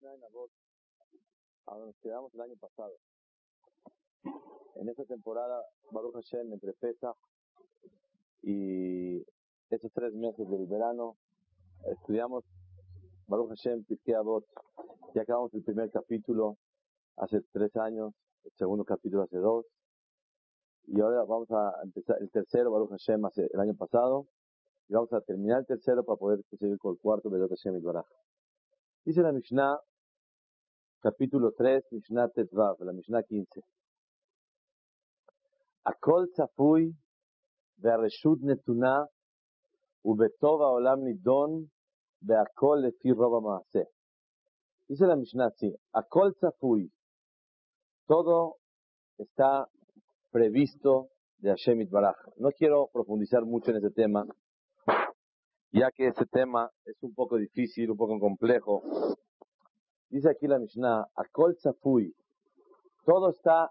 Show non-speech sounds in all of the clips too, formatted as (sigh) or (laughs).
a donde nos quedamos el año pasado. En esta temporada, Baruch Hashem, entre Pesach y estos tres meses del verano, estudiamos Baruch Hashem, Pirkei Avot. Ya acabamos el primer capítulo hace tres años, el segundo capítulo hace dos. Y ahora vamos a empezar el tercero, Baruch Hashem, hace el año pasado. Y vamos a terminar el tercero para poder seguir con el cuarto, Baruch Hashem y Baraj. Dice la Mishnah, capítulo 3, Mishnah Tetvav, la Mishnah 15. הכל צפוי והרשות נתונה ובטוב העולם נידון והכל לפי רוב המעשה. Dice la Mishnah así, הכל צפוי, todo está previsto de Hashem Itbaraj. No quiero profundizar mucho en ese tema, ya que ese tema es un poco difícil, un poco complejo. Dice aquí la Mishnah, Akol Tzafui, todo está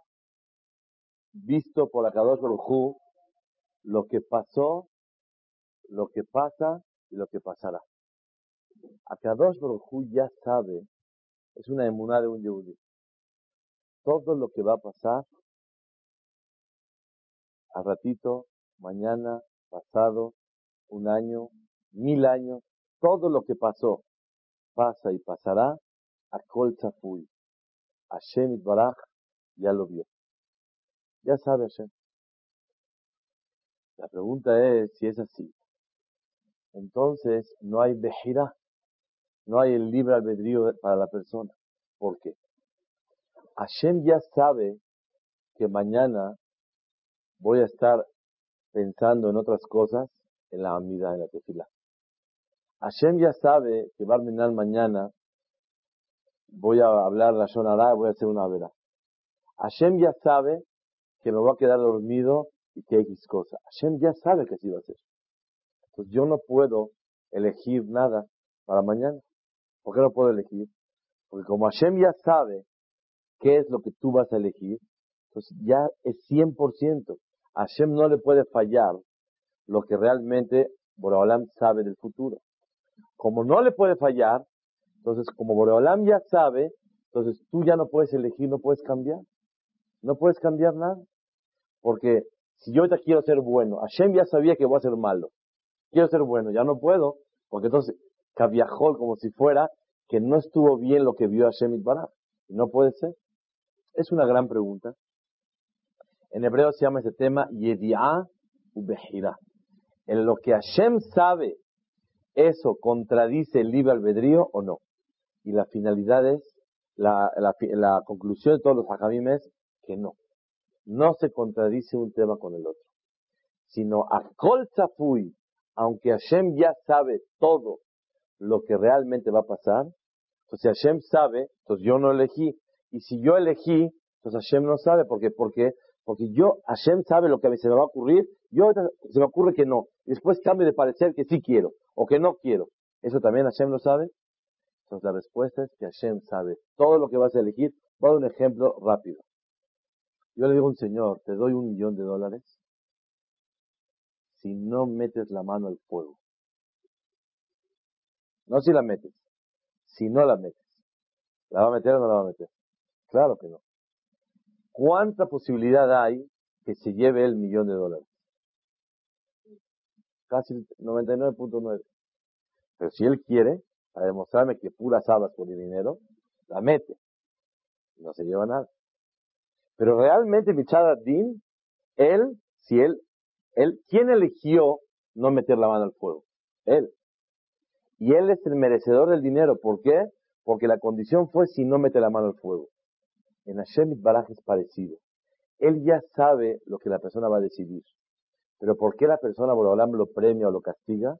visto por Akadosh Baruj lo que pasó, lo que pasa y lo que pasará. Akadosh Baruj ya sabe, es una emuná de un yehudi. Todo lo que va a pasar, a ratito, mañana, pasado, un año, mil años, todo lo que pasó, pasa y pasará, a Kol Tzafui. Hashem Baraj ya lo vio. Ya sabe Hashem. La pregunta es si es así. Entonces no hay Bejira, no hay el libre albedrío para la persona. ¿Por qué? Hashem ya sabe que mañana voy a estar pensando en otras cosas en la amida, en la tefila. Hashem ya sabe que va a terminar mañana voy a hablar la Shonara, voy a hacer una vera. Hashem ya sabe que me voy a quedar dormido y que X cosa. Hashem ya sabe que así va a ser. Entonces yo no puedo elegir nada para mañana. ¿Por qué no puedo elegir? Porque como Hashem ya sabe qué es lo que tú vas a elegir, entonces ya es 100%. Hashem no le puede fallar lo que realmente Boraholam sabe del futuro. Como no le puede fallar, entonces, como Boreolam ya sabe, entonces tú ya no puedes elegir, no puedes cambiar. No puedes cambiar nada. Porque si yo ahorita quiero ser bueno, Hashem ya sabía que voy a ser malo. Quiero ser bueno, ya no puedo. Porque entonces, cabiajol como si fuera que no estuvo bien lo que vio Hashem Itbaraj. No puede ser. Es una gran pregunta. En hebreo se llama ese tema Yedi'ah Ubehira. En lo que Hashem sabe, ¿eso contradice el libre albedrío o no? y la finalidad es, la, la, conclusión de todos los hajamim es que no. No se contradice un tema con el otro. Sino a kol aunque Hashem ya sabe todo lo que realmente va a pasar, si Hashem sabe, entonces yo no elegí. Y si yo elegí, pues Hashem no sabe. ¿Por qué? Porque, porque yo, Hashem sabe lo que a mí se me va a ocurrir, yo se me ocurre que no. Y después cambio de parecer que sí quiero o que no quiero. ¿Eso también Hashem lo sabe? Entonces la respuesta es que Hashem sabe todo lo que vas a elegir. Voy a dar un ejemplo rápido. Yo le digo a un señor, te doy un millón de dólares si no metes la mano al fuego. No si la metes, si no la metes. ¿La va a meter o no la va a meter? Claro que no. ¿Cuánta posibilidad hay que se lleve el millón de dólares? Casi 99.9. Pero si él quiere, a demostrarme que puras hablas por el dinero, la mete. No se lleva nada. Pero realmente Michad Din, él, si él, él, ¿quién eligió no meter la mano al fuego? Él. Y él es el merecedor del dinero. ¿Por qué? Porque la condición fue si no mete la mano al fuego. En Hashem Baraj es parecido. Él ya sabe lo que la persona va a decidir. Pero ¿por qué la persona, por lo premia o lo castiga?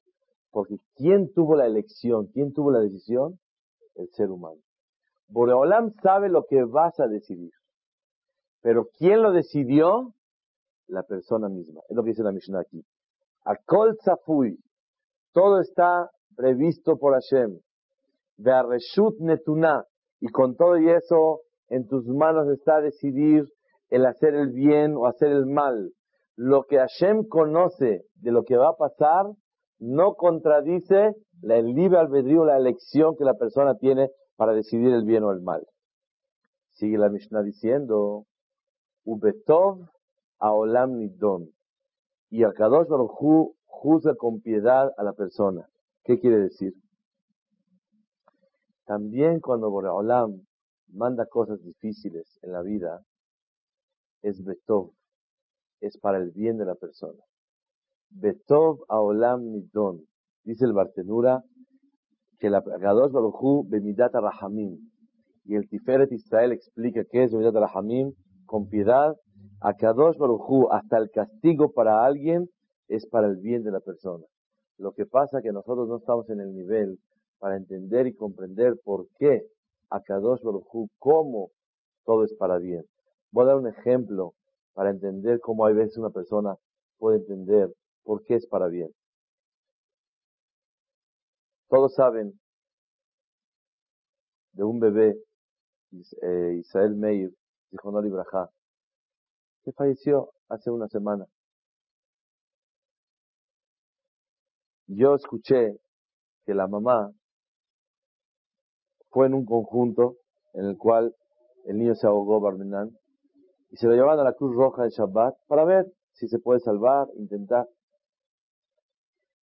Porque ¿quién tuvo la elección? ¿Quién tuvo la decisión? El ser humano. Boreolam sabe lo que vas a decidir. Pero ¿quién lo decidió? La persona misma. Es lo que dice la Mishnah aquí. Akol Tzafui. Todo está previsto por Hashem. Reshut Netuna. Y con todo y eso, en tus manos está decidir el hacer el bien o hacer el mal. Lo que Hashem conoce de lo que va a pasar, no contradice el libre albedrío, la elección que la persona tiene para decidir el bien o el mal. Sigue la Mishnah diciendo, Ubetov aolam nidon. Y Akadosh Baruj juzga con piedad a la persona. ¿Qué quiere decir? También cuando Boreolam manda cosas difíciles en la vida, es Betov, es para el bien de la persona. Betov aolam nidon. Dice el Bartenura que la Gadosh Baruchu bemidat rahamim. Y el Tiferet Israel explica qué es bemidat rahamim, con piedad. A Kadosh Baruchu, hasta el castigo para alguien es para el bien de la persona. Lo que pasa es que nosotros no estamos en el nivel para entender y comprender por qué a Kadosh Baruchu, cómo todo es para bien. Voy a dar un ejemplo para entender cómo hay veces una persona puede entender por qué es para bien. Todos saben de un bebé, eh, Israel Meir, dijo no Libraja, que falleció hace una semana. Yo escuché que la mamá fue en un conjunto en el cual el niño se ahogó, Barmenán, y se lo llevaron a la Cruz Roja de Shabbat para ver si se puede salvar, intentar.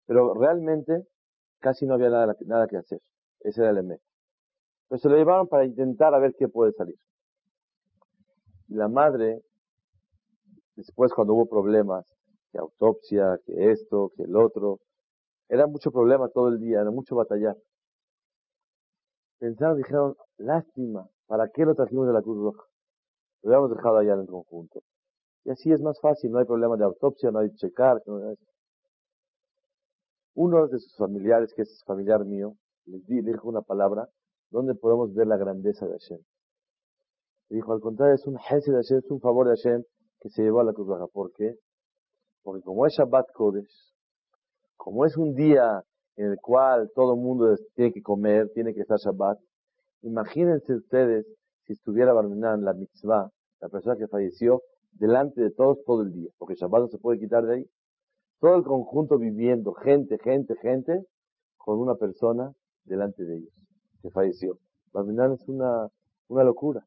Pero realmente casi no había nada, nada que hacer. Ese era el EME. Pero se lo llevaron para intentar a ver qué puede salir. Y la madre, después cuando hubo problemas, que autopsia, que esto, que el otro, era mucho problema todo el día, era mucho batallar. Pensaron, dijeron, lástima, ¿para qué lo trajimos de la Cruz Roja? Lo habíamos dejado allá en el conjunto. Y así es más fácil, no hay problema de autopsia, no hay checar. No hay... Uno de sus familiares, que es familiar mío, les dijo una palabra donde podemos ver la grandeza de Hashem. Dijo, al contrario, es un jefe de Hashem, es un favor de Hashem que se llevó a la cruz baja. ¿Por qué? Porque como es Shabbat Kodesh, como es un día en el cual todo el mundo tiene que comer, tiene que estar Shabbat, imagínense ustedes si estuviera Barminan, la mitzvah, la persona que falleció, delante de todos todo el día, porque Shabbat no se puede quitar de ahí todo el conjunto viviendo, gente, gente, gente, con una persona delante de ellos, que falleció. Barminan es una, una locura.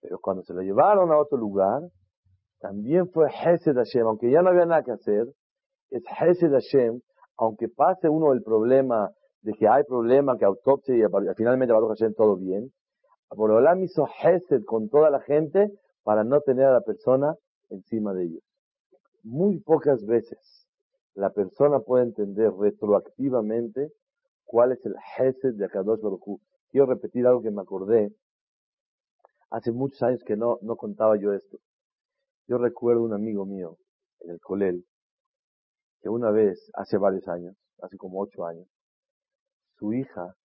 Pero cuando se lo llevaron a otro lugar, también fue Hesed Hashem, aunque ya no había nada que hacer, es Hesed Hashem, aunque pase uno el problema de que hay problema, que autopsia y finalmente Baruch Hashem todo bien, Borolam hizo Hesed con toda la gente para no tener a la persona encima de ellos muy pocas veces la persona puede entender retroactivamente cuál es el Hesed de Akadosh Baruj Quiero repetir algo que me acordé. Hace muchos años que no, no contaba yo esto. Yo recuerdo un amigo mío en el Colel que una vez, hace varios años, hace como ocho años, su hija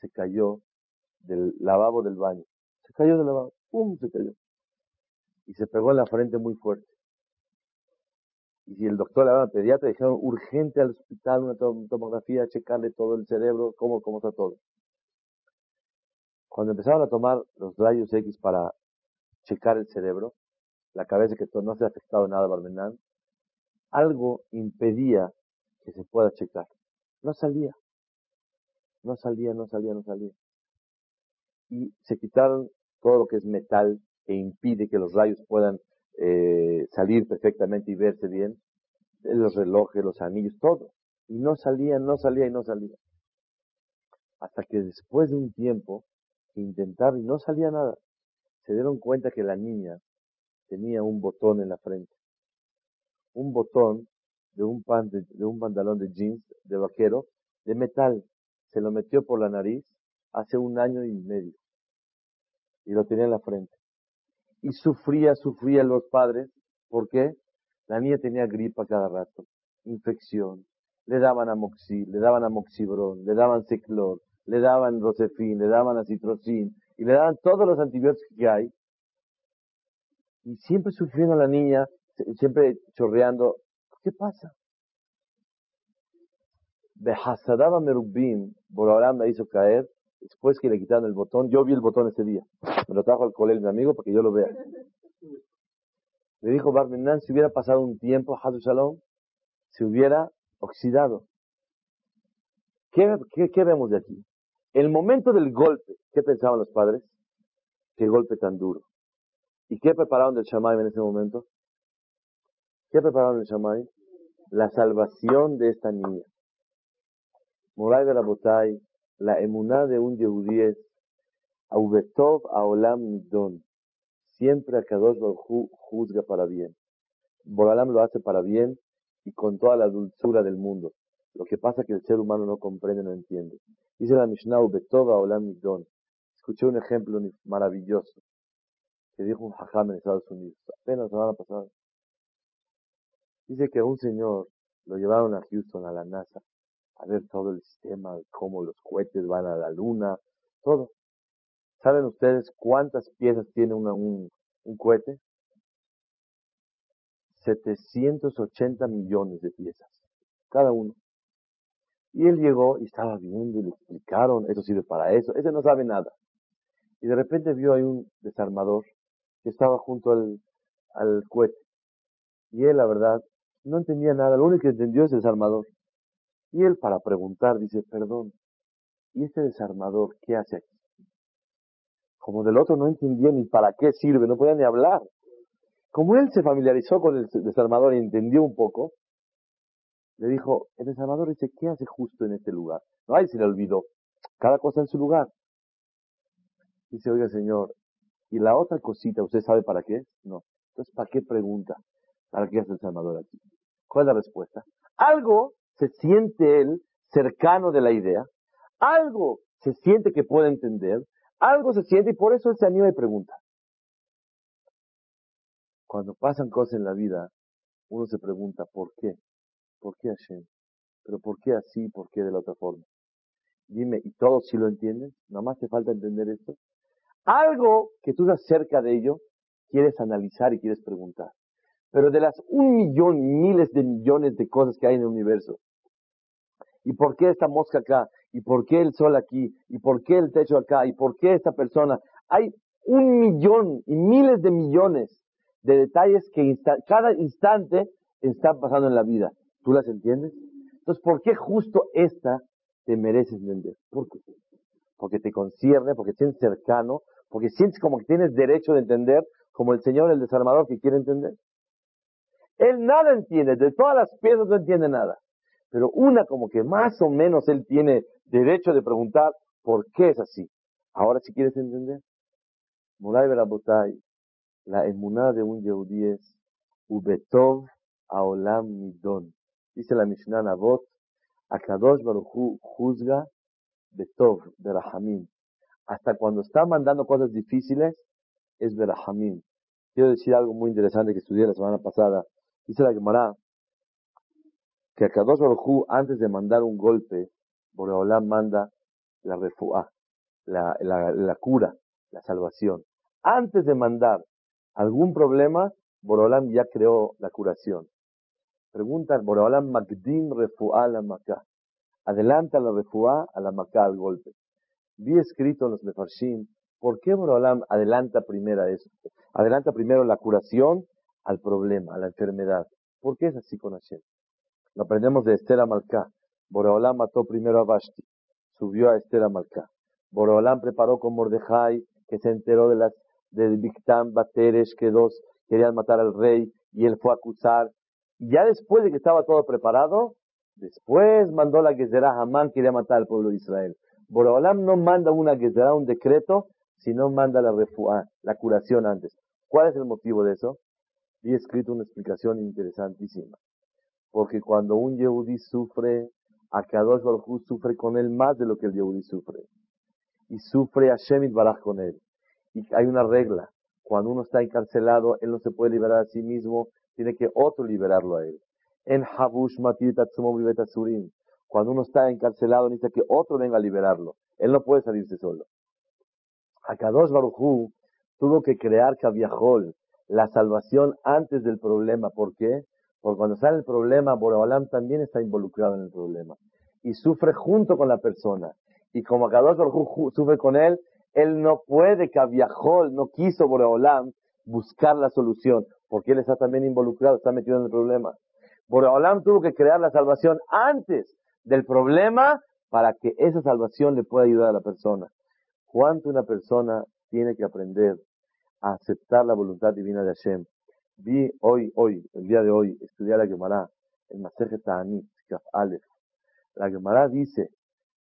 se cayó del lavabo del baño. Se cayó del lavabo. ¡Pum! Se cayó. Y se pegó en la frente muy fuerte. Y si el doctor le hablaba pediatra, dijeron urgente al hospital, una tomografía, checarle todo el cerebro, cómo, cómo está todo. Cuando empezaron a tomar los rayos X para checar el cerebro, la cabeza que no se ha afectado nada, Barmenán, algo impedía que se pueda checar. No salía. No salía, no salía, no salía. Y se quitaron todo lo que es metal que impide que los rayos puedan eh, salir perfectamente y verse bien, los relojes, los anillos, todo. Y no salía, no salía y no salía. Hasta que después de un tiempo, intentaron y no salía nada. Se dieron cuenta que la niña tenía un botón en la frente. Un botón de un, pan de, de un pantalón de jeans, de vaquero, de metal. Se lo metió por la nariz hace un año y medio. Y lo tenía en la frente y sufría, sufrían los padres. ¿Por qué? La niña tenía gripa cada rato, infección. Le daban amoxil, le daban amoxibron, le daban ciclor, le daban rosefin, le daban acitrocin y le daban todos los antibióticos que hay. Y siempre sufriendo la niña, siempre chorreando. ¿Qué pasa? Behasadaba Merubim, Borolam la hizo caer después que le quitaron el botón, yo vi el botón ese día. Me lo trajo al colegio mi amigo para que yo lo vea. Le dijo Barminan, si hubiera pasado un tiempo, Hadu Shalom, se hubiera oxidado. ¿Qué, vemos de aquí? El momento del golpe, ¿qué pensaban los padres? Qué golpe tan duro. ¿Y qué prepararon del Shamay en ese momento? ¿Qué prepararon del Shamay? La salvación de esta niña. Moray de la Botay, la emuná de un Yehudí es Aubetov Aolam Midon. Siempre a Kadosh Baruj juzga para bien. Boralam lo hace para bien y con toda la dulzura del mundo. Lo que pasa es que el ser humano no comprende, no entiende. Dice la Mishnah Aubetov Aolam Midon. Escuché un ejemplo maravilloso que dijo un hajam en Estados Unidos, apenas la semana pasada. Dice que un señor lo llevaron a Houston, a la NASA, a ver todo el sistema, cómo los cohetes van a la luna, todo. ¿Saben ustedes cuántas piezas tiene un, un cohete? 780 millones de piezas, cada uno. Y él llegó y estaba viendo y le explicaron, eso sirve para eso, ese no sabe nada. Y de repente vio ahí un desarmador que estaba junto al, al cohete. Y él, la verdad, no entendía nada, lo único que entendió es el desarmador. Y él, para preguntar, dice, perdón, ¿y este desarmador qué hace aquí? Como del otro no entendía ni para qué sirve, no podía ni hablar. Como él se familiarizó con el desarmador y entendió un poco, le dijo, el desarmador dice, ¿qué hace justo en este lugar? No, ahí se le olvidó. Cada cosa en su lugar. Dice, oiga señor, ¿y la otra cosita, usted sabe para qué? No. Entonces, ¿para qué pregunta? ¿Para qué hace el desarmador aquí? ¿Cuál es la respuesta? Algo se siente él cercano de la idea, algo se siente que puede entender, algo se siente y por eso él se anima y pregunta. Cuando pasan cosas en la vida, uno se pregunta, ¿por qué? ¿Por qué Hashem? ¿Pero por qué así? ¿Por qué de la otra forma? Dime, ¿y todos sí lo entienden? ¿Nada más te falta entender esto? Algo que tú estás cerca de ello, quieres analizar y quieres preguntar. Pero de las un millón, miles de millones de cosas que hay en el universo, ¿y por qué esta mosca acá? ¿Y por qué el sol aquí? ¿Y por qué el techo acá? ¿Y por qué esta persona? Hay un millón y miles de millones de detalles que cada instante están pasando en la vida. ¿Tú las entiendes? Entonces, ¿por qué justo esta te mereces entender? ¿Por qué? Porque te concierne, porque te sientes cercano, porque sientes como que tienes derecho de entender, como el Señor, el desarmador, que quiere entender. Él nada entiende, de todas las piezas no entiende nada. Pero una como que más o menos él tiene derecho de preguntar por qué es así. Ahora si quieres entender. Muray Berabotay, la emuná de un yehudí es Ubetov Aolam Midon. Dice la Mishnah Navot, Akadosh Baruchu juzga Betov, Berahamim. Hasta cuando está mandando cosas difíciles, es Berahamim. Quiero decir algo muy interesante que estudié la semana pasada. Dice la Gemara que a Kadosh Baruj antes de mandar un golpe, Boreolam manda la refuá, la, la, cura, la salvación. Antes de mandar algún problema, Boreolam ya creó la curación. Pregunta Boreolam Magdim refuá la Maká. Adelanta la refuá a la Maká al golpe. Vi escrito en los Mefarshim, ¿por qué Boreolam adelanta primero eso? Adelanta primero la curación al problema, a la enfermedad. ¿Por qué es así con Hashem? Lo aprendemos de Esther Amalcá. Boreolam mató primero a Vashti, subió a Esther Amalcá. Boreolam preparó con Mordejai, que se enteró de las del Bictam Bateres, que dos querían matar al rey, y él fue a acusar. Y ya después de que estaba todo preparado, después mandó la Gezerah, Hamán quería matar al pueblo de Israel. Boreolam no manda una Gezerah, un decreto, sino manda la refuá, la curación antes. ¿Cuál es el motivo de eso? He escrito una explicación interesantísima. Porque cuando un Yehudi sufre, a Kadosh Baruj sufre con él más de lo que el Yehudi sufre. Y sufre a Shemit Baraj con él. Y hay una regla. Cuando uno está encarcelado, él no se puede liberar a sí mismo, tiene que otro liberarlo a él. En Habush Surim. Cuando uno está encarcelado, necesita que otro venga a liberarlo. Él no puede salirse solo. Akadosh Baruj tuvo que crear Kaviahol, la salvación antes del problema. ¿Por qué? Porque cuando sale el problema, Boreolam también está involucrado en el problema. Y sufre junto con la persona. Y como Kadosh sufre con él, él no puede, Kaviahol, no quiso Boreolam buscar la solución, porque él está también involucrado, está metido en el problema. Boreolam tuvo que crear la salvación antes del problema para que esa salvación le pueda ayudar a la persona. ¿Cuánto una persona tiene que aprender a aceptar la voluntad divina de Hashem? Vi hoy, hoy, el día de hoy, estudiar la Gemara, el Masejet Ta'anit, Kaf Aleph. La Gemara dice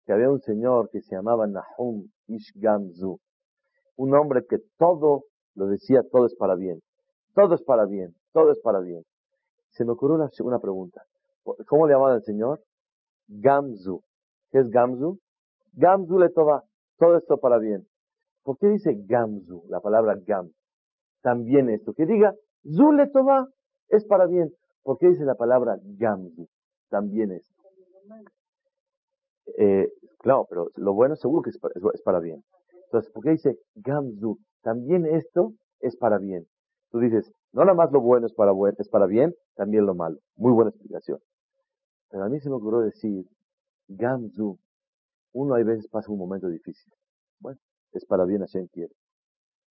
que había un señor que se llamaba Nahum Ishgamzu, un hombre que todo lo decía, todo es para bien, todo es para bien, todo es para bien. Se me ocurrió una, una pregunta. ¿Cómo le llamaban al señor? Gamzu. ¿Qué es Gamzu? Gamzu le toba. Todo esto para bien. ¿Por qué dice Gamzu, la palabra Gam? También esto. Que diga Zu le toba es para bien. ¿Por qué dice la palabra Gamzu? También esto. Eh, claro, pero lo bueno seguro que es para, bien. Entonces, ¿por qué dice Gamzu? También esto es para bien. Tú dices, no nada más lo bueno es para, es para bien, también lo malo. Muy buena explicación. Pero a mí se me ocurrió decir, Gamzu, uno hay veces pasa un momento difícil. Bueno, es para bien, Hashem quiere.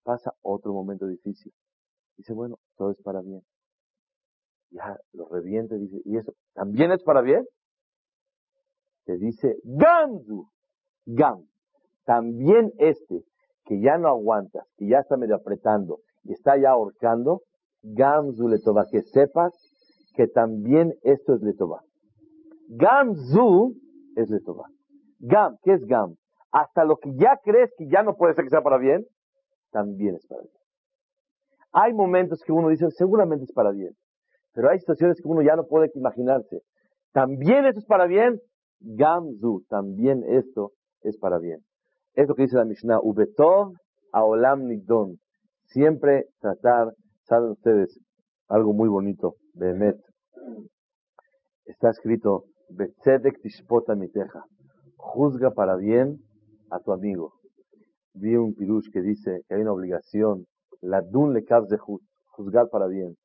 Pasa otro momento difícil. Dice, bueno, todo es para bien. Ya lo reviente, dice, ¿y eso también es para bien? Te dice, Gamzu, Gam. También este, que ya no aguantas, que ya está medio apretando y está ya ahorcando, Gamzu le toba, que sepas que también esto es Letová. Gamzu es Letová. Gam, ¿qué es Gam? Hasta lo que ya crees que ya no puede ser que sea para bien, también es para bien. Hay momentos que uno dice, seguramente es para bien. Pero hay situaciones que uno ya no puede imaginarse. También esto es para bien. Gamzu, también esto es para bien. Es lo que dice la Mishnah. Ubetov aolam nidon. Siempre tratar, saben ustedes, algo muy bonito, Behemet. Está escrito, Betzedek tishpota miteja. Juzga para bien a tu amigo. Vi un pirush que dice que hay una obligación, la dun le de juzgar para bien.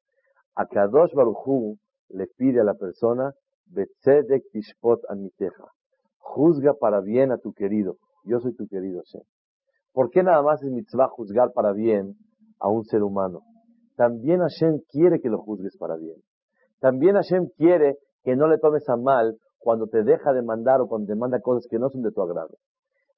A Kadosh Baruchu le pide a la persona, Betzedek tishpot miteja. Juzga para bien a tu querido. Yo soy tu querido Shem. ¿Por qué nada más es mitzvah juzgar para bien a un ser humano? También Hashem quiere que lo juzgues para bien. También Hashem quiere que no le tomes a mal cuando te deja de mandar o cuando te manda cosas que no son de tu agrado.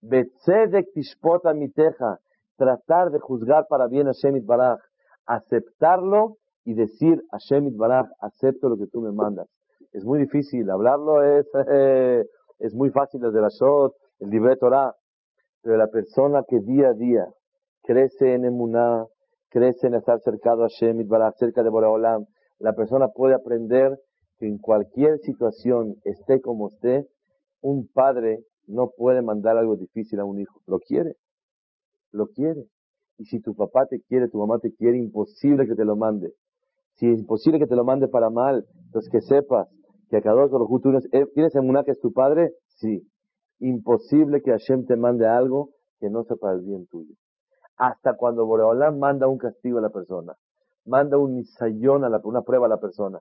Betzedek tishpota miteja, tratar de juzgar para bien a Hashem Baraj, aceptarlo y decir a Hashem Baraj, acepto lo que tú me mandas. Es muy difícil, hablarlo es, es muy fácil desde la Shot, el libre Torah, pero la persona que día a día crece en emuná, crece en estar cercado a Hashem Baraj, cerca de Boraholam, la persona puede aprender que en cualquier situación, esté como esté, un padre no puede mandar algo difícil a un hijo. Lo quiere. Lo quiere. Y si tu papá te quiere, tu mamá te quiere, imposible que te lo mande. Si es imposible que te lo mande para mal, entonces que sepas que a cada uno de los eh, ¿tienes emuná que es tu padre? Sí. Imposible que Hashem te mande algo que no sea para el bien tuyo. Hasta cuando Boreolam manda un castigo a la persona manda un misayón a la, una prueba a la persona.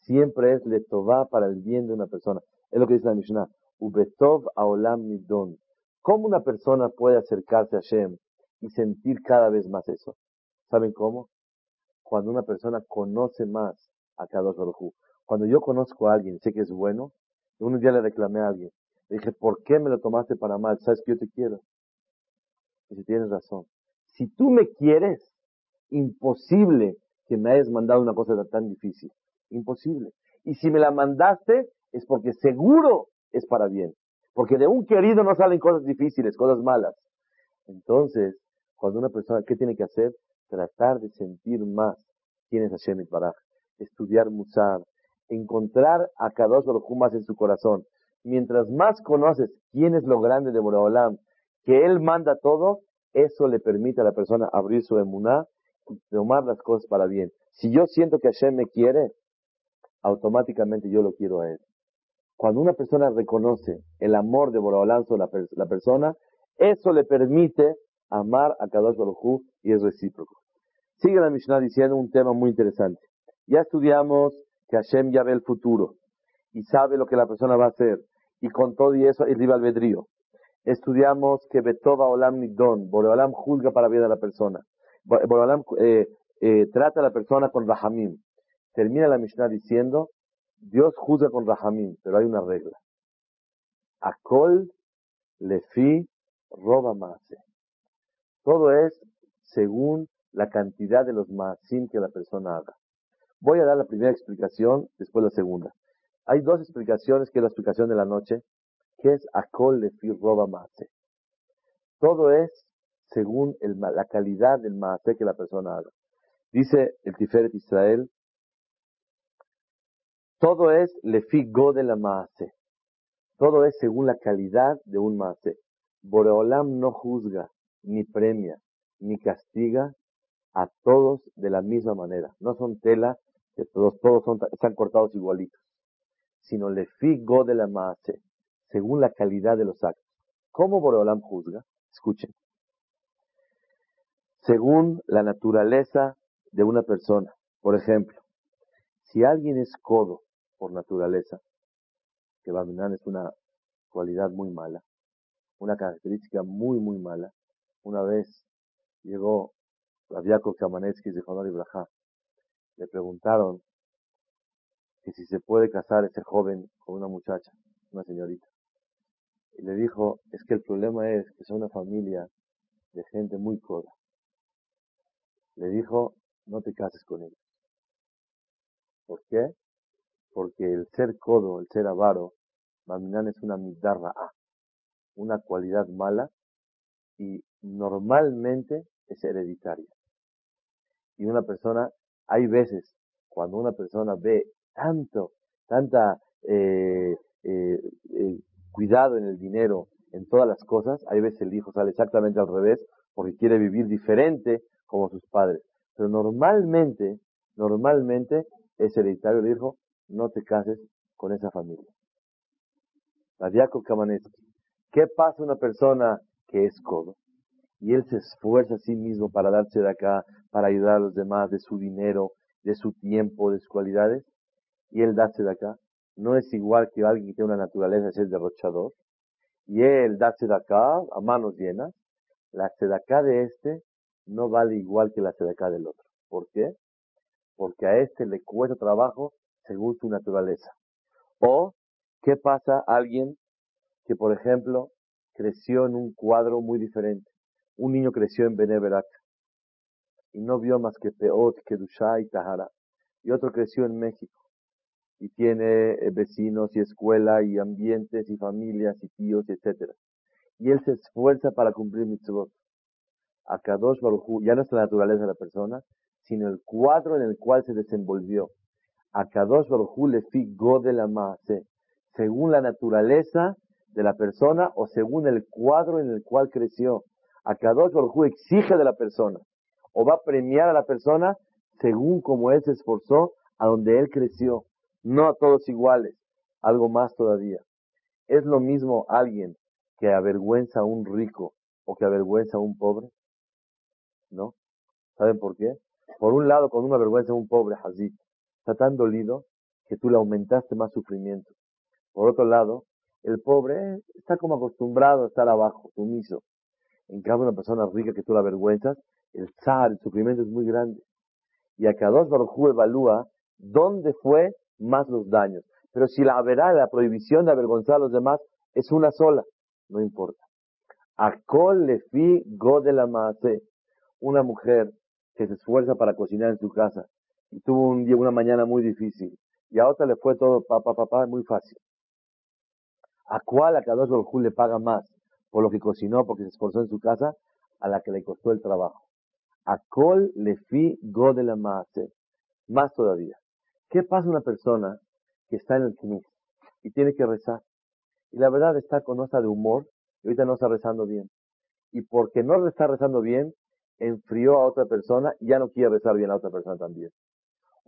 Siempre es letová para el bien de una persona. Es lo que dice la Mishnah. Ubetov aolam midon. ¿Cómo una persona puede acercarse a Shem y sentir cada vez más eso? ¿Saben cómo? Cuando una persona conoce más a Kadosh Baruj Cuando yo conozco a alguien, sé que es bueno, un día le reclamé a alguien. Le dije, ¿por qué me lo tomaste para mal? ¿Sabes que yo te quiero? Y si tienes razón. Si tú me quieres, imposible que me hayas mandado una cosa tan difícil. Imposible. Y si me la mandaste, es porque seguro es para bien. Porque de un querido no salen cosas difíciles, cosas malas. Entonces, cuando una persona, ¿qué tiene que hacer? Tratar de sentir más quién es Hashem Baraj. Estudiar Musar. Encontrar a Kadosh Baruj más en su corazón. Mientras más conoces quién es lo grande de Boraholam, que Él manda todo, eso le permite a la persona abrir su emuná tomar las cosas para bien. Si yo siento que Hashem me quiere, automáticamente yo lo quiero a Él. Cuando una persona reconoce el amor de Boraholam sobre la, persona, eso le permite amar a Kadosh Baruj y es recíproco. Sigue la Mishnah diciendo un tema muy interesante. Ya estudiamos que Hashem ya ve el futuro y sabe lo que la persona va a hacer y con todo y eso es libre albedrío. Estudiamos que Betova Olam Nidon, Boreolam juzga para bien a la persona. Borolam eh, eh, trata a la persona con Rahamim. Termina la Mishnah diciendo, Dios juzga con Rahamim, pero hay una regla. Akol lefi roba maase. Todo es según la cantidad de los maasim que la persona haga. Voy a dar la primera explicación, después la segunda. Hay dos explicaciones, que es la explicación de la noche, que es Akol Lefi Roba Maase. Todo es según la calidad del Maase que la persona haga. Dice el Tiferet Israel, todo es Lefi de la Maase. Todo es según la calidad de un Maase. Boreolam no juzga, ni premia, ni castiga a todos de la misma manera. No son tela que todos, todos son, están cortados igualitos, sino le figo de la maase, según la calidad de los actos. ¿Cómo Boreolam juzga? Escuchen. Según la naturaleza de una persona. Por ejemplo, si alguien es codo por naturaleza, que Babinan es una cualidad muy mala, una característica muy, muy mala. Una vez llegó Rabiakov Kamanetsky de Honor y Braja le preguntaron que si se puede casar ese joven con una muchacha, una señorita. Y le dijo, es que el problema es que son una familia de gente muy coda. Le dijo, no te cases con ellos. ¿Por qué? Porque el ser codo, el ser avaro, Maminan es una midarra una cualidad mala y normalmente es hereditaria. Y una persona hay veces cuando una persona ve tanto, tanta eh, eh, cuidado en el dinero, en todas las cosas, hay veces el hijo sale exactamente al revés porque quiere vivir diferente como sus padres. Pero normalmente, normalmente es hereditario el hijo, no te cases con esa familia. Radiaco Kamanesky. ¿Qué pasa una persona que es codo? y él se esfuerza a sí mismo para darse de acá, para ayudar a los demás de su dinero, de su tiempo, de sus cualidades, y él darse de acá, no es igual que alguien que tiene una naturaleza de ser derrochador, y él darse de acá a manos llenas, la acá de este no vale igual que la acá del otro. ¿Por qué? Porque a este le cuesta trabajo según su naturaleza. O, ¿qué pasa a alguien que, por ejemplo, creció en un cuadro muy diferente? Un niño creció en Beneverak y no vio más que Peot, Kedushá y Tahara. Y otro creció en México y tiene eh, vecinos y escuela y ambientes y familias y tíos, etc. Y él se esfuerza para cumplir mitzvot. A Kadosh Baruj ya no es la naturaleza de la persona, sino el cuadro en el cual se desenvolvió. A Kadosh Baruj le fi de la maase, según la naturaleza de la persona o según el cuadro en el cual creció a Kadosh Baruj exige de la persona o va a premiar a la persona según como él se esforzó, a donde él creció, no a todos iguales, algo más todavía. ¿Es lo mismo alguien que avergüenza a un rico o que avergüenza a un pobre? ¿No? ¿Saben por qué? Por un lado, cuando uno avergüenza a un pobre, Hazid, tan dolido que tú le aumentaste más sufrimiento. Por otro lado, el pobre está como acostumbrado a estar abajo, sumiso. En cambio, una persona rica que tú la avergüenzas, el zar, el sufrimiento es muy grande. Y a cada dos Barujú evalúa dónde fue más los daños. Pero si la verá, la prohibición de avergonzar a los demás es una sola, no importa. Akol le fi go de la. Una mujer que se esfuerza para cocinar en su casa y tuvo un día, una mañana muy difícil y a otra le fue todo papá, papá, muy fácil. ¿A cuál a cada dos le paga más? por lo que cocinó, porque se esforzó en su casa, a la que le costó el trabajo. A col le fi go de la. Más todavía. ¿Qué pasa una persona que está en el kinis y tiene que rezar? Y la verdad está con nota de humor y ahorita no está rezando bien. Y porque no está rezando bien, enfrió a otra persona y ya no quiere rezar bien a otra persona también.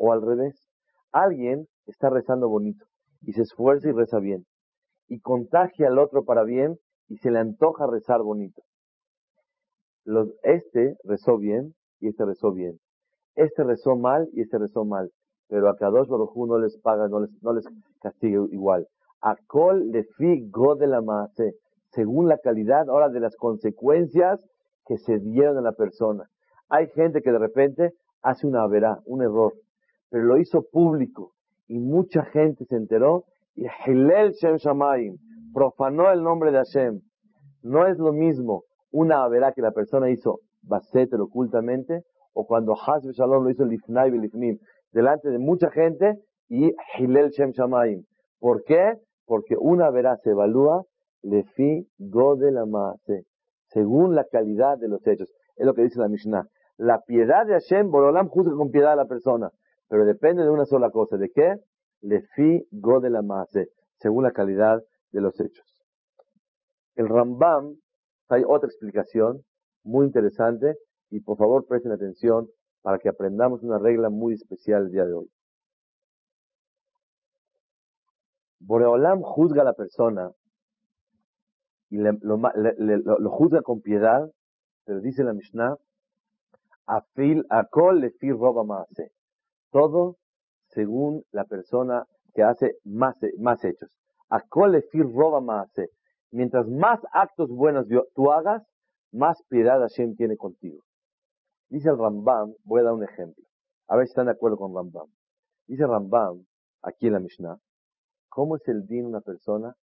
O al revés, alguien está rezando bonito y se esfuerza y reza bien. Y contagia al otro para bien y se le antoja rezar bonito. Este rezó bien y este rezó bien. Este rezó mal y este rezó mal. Pero a Kadosh Baruj no les paga, no les, castiga igual. A Kol le fi de la maase. Según la calidad ahora de las consecuencias que se dieron a la persona. Hay gente que de repente hace una verá, un error, pero lo hizo público y mucha gente se enteró y Hilel Shem Shamayim profanó el nombre de Hashem. No es lo mismo una verá que la persona hizo baseter ocultamente, o cuando Hasbe Shalom lo hizo lifnai lifnim, delante de mucha gente, y Hilel Shem Shamayim. ¿Por qué? Porque una verá se evalúa lefi godel amase, según la calidad de los hechos. Es lo que dice la Mishnah. La piedad de Hashem, Borolam juzga con piedad a la persona, pero depende de una sola cosa. ¿De qué? Lefi godel amase, según la calidad de los hechos. El Rambam hay otra explicación muy interesante y por favor presten atención para que aprendamos una regla muy especial el día de hoy. Boreolam juzga a la persona y lo, juzga con piedad, pero dice la Mishnah, afil akol lefi roba maase. Todo según la persona que hace más, más hechos. Akol lefi roba maase. Mientras más actos buenos tú hagas, más piedad Hashem tiene contigo. Dice el Rambam, voy a dar un ejemplo. A ver si están de acuerdo con Rambam. Dice Rambam, aquí en la Mishnah, ¿cómo es el din una persona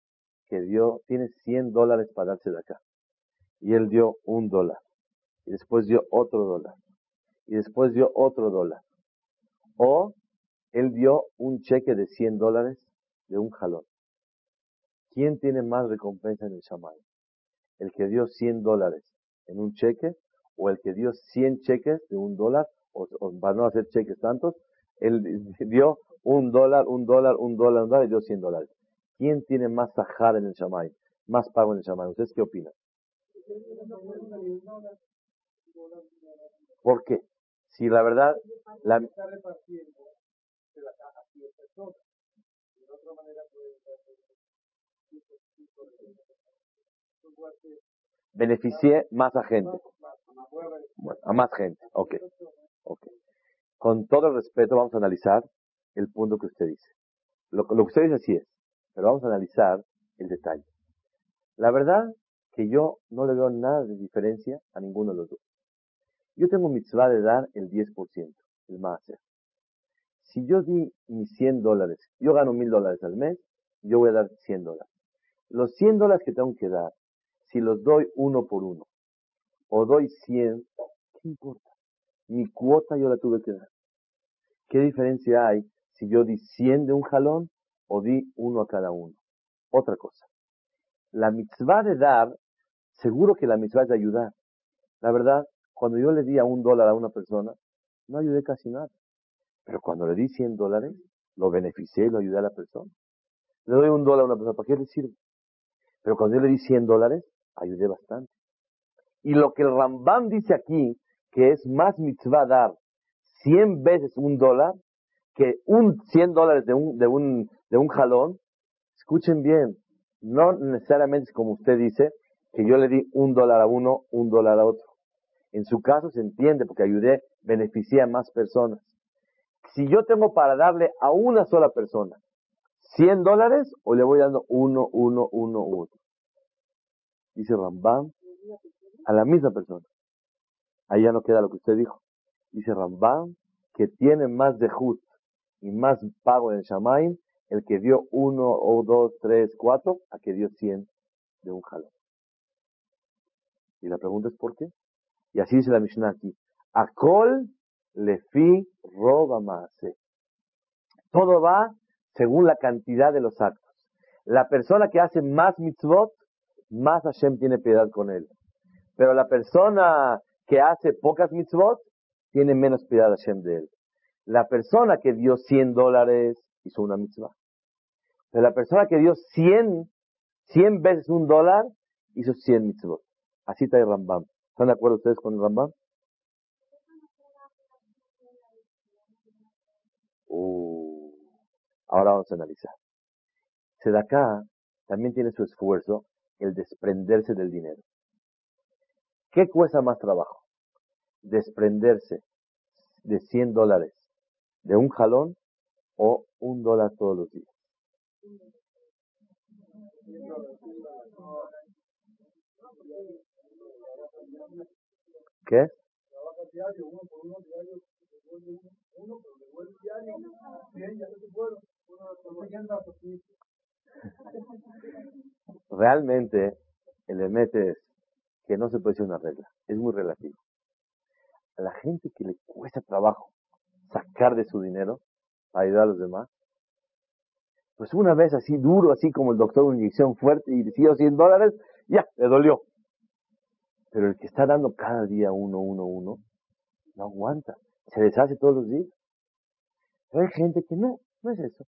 que dio, tiene 100 dólares para darse de acá? Y él dio un dólar. Y después dio otro dólar. Y después dio otro dólar. O él dio un cheque de 100 dólares de un jalón. ¿Quién tiene más recompensa en el Shamay? ¿El que dio 100 dólares en un cheque o el que dio 100 cheques de un dólar o, para no hacer cheques tantos? Él (laughs) dio un dólar, un dólar, un dólar, un dólar dio 100 dólares. ¿Quién tiene más sajar en el Shamay? Más pago en el Shamay. ¿Ustedes qué opinan? ¿Por qué? Si la verdad, la, beneficie más a gente. a más gente. Ok. Con todo el respeto vamos a analizar el punto que usted dice. Lo, lo que usted dice así es, pero vamos a analizar el detalle. La verdad que yo no le veo nada de diferencia a ninguno de los dos. Yo tengo mitzvah de dar el 10%, el más. Si yo di mis 100 dólares, yo gano 1000 dólares al mes, yo voy a dar 100 dólares. Los 100 dólares que tengo que dar, si los doy uno por uno, o doy 100, ¿qué importa? Mi cuota yo la tuve que dar. ¿Qué diferencia hay si yo di 100 de un jalón o di uno a cada uno? Otra cosa. La mitzvah de dar, seguro que la mitzvah es de ayudar. La verdad, cuando yo le di a un dólar a una persona, no ayudé casi nada. Pero cuando le di 100 dólares, lo beneficié y lo ayudé a la persona. Le doy un dólar a una persona, ¿para qué le sirve? Pero cuando yo le di 100 dólares, ayudé bastante. Y lo que el Rambam dice aquí, que es más mitzvah dar 100 veces un dólar que un 100 dólares de un, de un, de un jalón, escuchen bien, no necesariamente como usted dice, que yo le di un dólar a uno, un dólar a otro. En su caso se entiende porque ayudé, beneficié a más personas. Si yo tengo para darle a una sola persona 100 dólares o le voy dando uno, uno, uno, uno. Dice Rambam a la misma persona. Ahí ya no queda lo que usted dijo. Dice Rambam que tiene más de Jut y más pago en el el que dio uno o dos, tres, cuatro, a que dio cien de un jalón. Y la pregunta es ¿por qué? Y así dice la Mishnah aquí. Akol lefi roba maase. Todo va según la cantidad de los actos. La persona que hace más mitzvot, más Hashem tiene piedad con él. Pero la persona que hace pocas mitzvot, tiene menos piedad Hashem de él. La persona que dio 100 dólares hizo una mitzvah. Pero la persona que dio 100, 100 veces un dólar, hizo 100 mitzvot. Así está el Rambam. ¿Están de acuerdo ustedes con el Rambam? Uh, ahora vamos a analizar. Sedaká también tiene su esfuerzo el desprenderse del dinero. ¿Qué cuesta más trabajo? Desprenderse de 100 dólares de un jalón o un dólar todos los días. ¿Qué? Realmente, el mete es que no se puede decir una regla, es muy relativo. A la gente que le cuesta trabajo sacar de su dinero para ayudar a los demás, pues una vez así duro, así como el doctor, una inyección fuerte y decidió 100 dólares, ya, le dolió. Pero el que está dando cada día uno, uno, uno, no aguanta. Se deshace todos los días. hay gente que no, no es eso.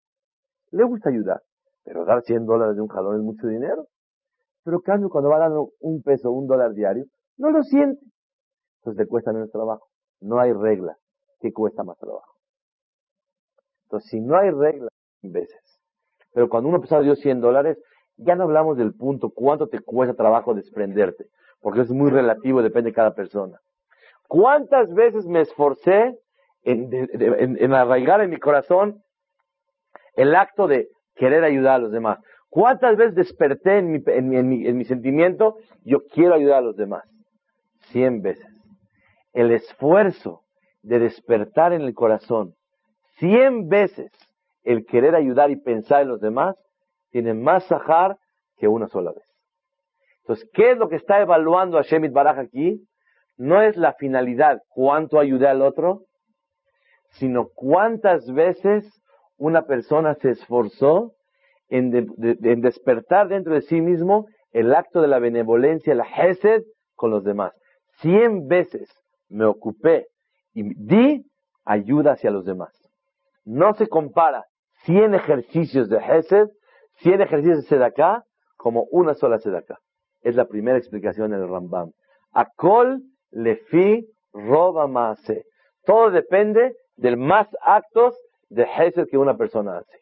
Le gusta ayudar. Pero dar 100 dólares de un jalón es mucho dinero. Pero cambio, cuando va dando un peso, un dólar diario, no lo siente. Entonces le cuesta menos trabajo. No hay regla que cuesta más trabajo. Entonces, si no hay regla, veces. Pero cuando una persona dio 100 dólares, ya no hablamos del punto cuánto te cuesta trabajo desprenderte, porque es muy relativo, depende de cada persona. ¿Cuántas veces me esforcé en, arraigar en mi corazón el acto de querer ayudar a los demás? ¿Cuántas veces desperté en mi, en mi sentimiento, yo quiero ayudar a los demás? Cien veces. El esfuerzo de despertar en el corazón, cien veces el querer ayudar y pensar en los demás, tiene más sajar que una sola vez. Entonces, ¿qué es lo que está evaluando a Shemit Baraj aquí? No es la finalidad, cuánto ayudé al otro, sino cuántas veces una persona se esforzó en, despertar dentro de sí mismo el acto de la benevolencia, la hesed con los demás. Cien veces me ocupé y di ayuda hacia los demás. No se compara 100 ejercicios de Hesed, 100 ejercicios de Sedaká, como una sola Sedaká. Es la primera explicación en el Rambam. Akol lefi roba maase. Todo depende del más actos de Hesed que una persona hace.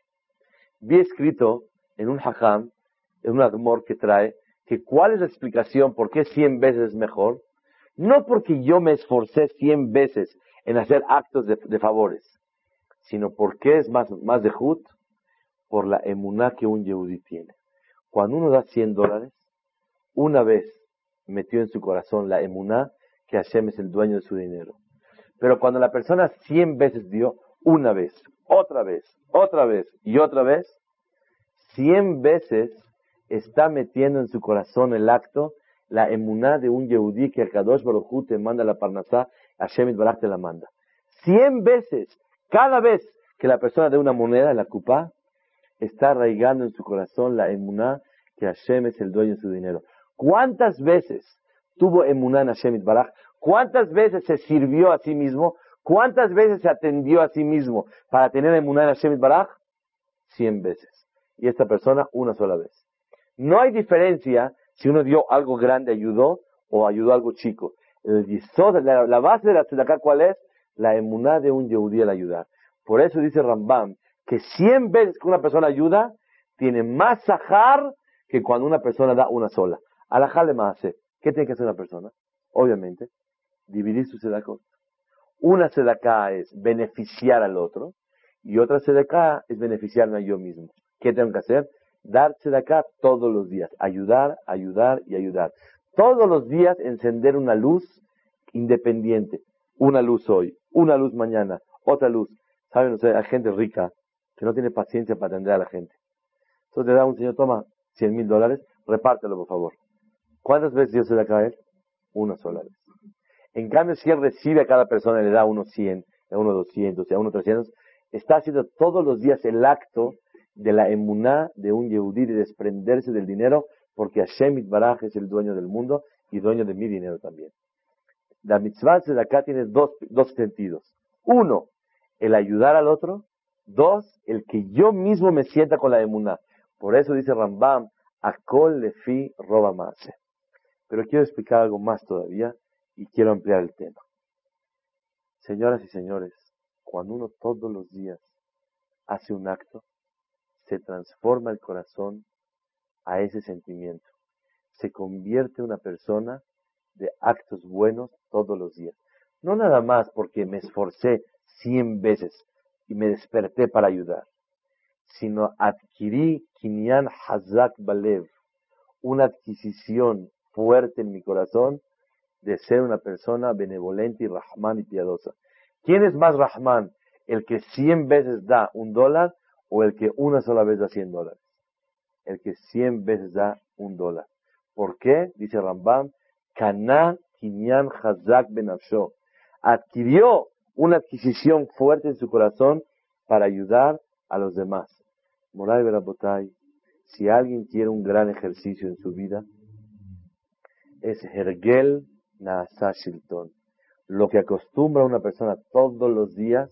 Vi escrito en un Hajam, en un Admor que trae, que cuál es la explicación por qué 100 veces es mejor. No porque yo me esforcé 100 veces en hacer actos de favores, sino porque es más, más de Jud, por la emuná que un Yehudi tiene. Cuando uno da 100 dólares, una vez metió en su corazón la emuná que Hashem es el dueño de su dinero. Pero cuando la persona 100 veces dio, una vez, otra vez, otra vez y otra vez, 100 veces está metiendo en su corazón el acto, la emuná de un Yehudí que el Kadosh Baruj te manda la parnasá, Hashem Baraj te la manda. 100 veces cada vez que la persona de una moneda la cupa, está arraigando en su corazón la emuná que Hashem es el dueño de su dinero. ¿Cuántas veces tuvo emuná en Hashem Baraj? ¿Cuántas veces se sirvió a sí mismo? ¿Cuántas veces se atendió a sí mismo para tener emuná en Hashem Baraj? Cien veces. Y esta persona una sola vez. No hay diferencia si uno dio algo grande, ayudó, o ayudó algo chico. El la, la base de la tzedakah, ¿cuál es? la emuná de un yehudí al ayudar. Por eso dice Rambam que 100 veces que una persona ayuda, tiene más sahar que cuando una persona da una sola. Alajale más ¿Qué tiene que hacer una persona? Obviamente, dividir su sedakot. Una sedaká es beneficiar al otro y otra sedaká es beneficiarme a yo mismo. ¿Qué tengo que hacer? Dar sedaká todos los días. Ayudar, ayudar y ayudar. Todos los días encender una luz independiente. Una luz hoy, una luz mañana, otra luz. Saben ustedes, hay gente rica que no tiene paciencia para atender a la gente. Entonces le da un señor, toma 100 mil dólares, repártelo por favor. ¿Cuántas veces Dios se da a caer? Una sola vez. En cambio, si él recibe a cada persona le da uno 100, a uno 200, a uno 300, está haciendo todos los días el acto de la emuná de un yehudí de desprenderse del dinero, porque Hashem Baraj es el dueño del mundo y dueño de mi dinero también. La mitzvah de acá tiene dos, dos sentidos. Uno, el ayudar al otro. Dos, el que yo mismo me sienta con la emuná. Por eso dice Rambam, Akol lefi roba más. Pero quiero explicar algo más todavía y quiero ampliar el tema. Señoras y señores, cuando uno todos los días hace un acto, se transforma el corazón a ese sentimiento. Se convierte en una persona de actos buenos todos los días. No nada más porque me esforcé cien veces y me desperté para ayudar, sino adquirí Kinyan Hazak Balev, una adquisición fuerte en mi corazón de ser una persona benevolente y rahman y piadosa. ¿Quién es más rahman? ¿El que cien veces da un dólar o el que una sola vez da cien dólares? El que cien veces da un dólar. ¿Por qué? Dice Rambam, Kana Kinyan Hazak Benafsho. Adquirió una adquisición fuerte en su corazón para ayudar a los demás. Moray Berabotay, si alguien quiere un gran ejercicio en su vida, es Hergel Naasashilton. Lo que acostumbra una persona todos los días,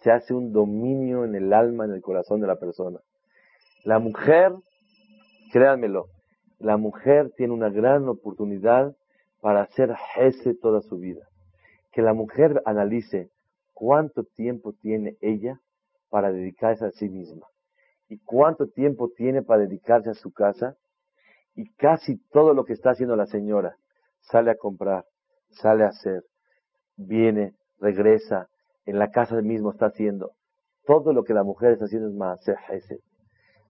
se hace un dominio en el alma, en el corazón de la persona. La mujer, créanmelo, la mujer tiene una gran oportunidad para hacer jese toda su vida. Que la mujer analice cuánto tiempo tiene ella para dedicarse a sí misma y cuánto tiempo tiene para dedicarse a su casa y casi todo lo que está haciendo la señora sale a comprar, sale a hacer, viene, regresa, en la casa mismo está haciendo. Todo lo que la mujer está haciendo es más jese.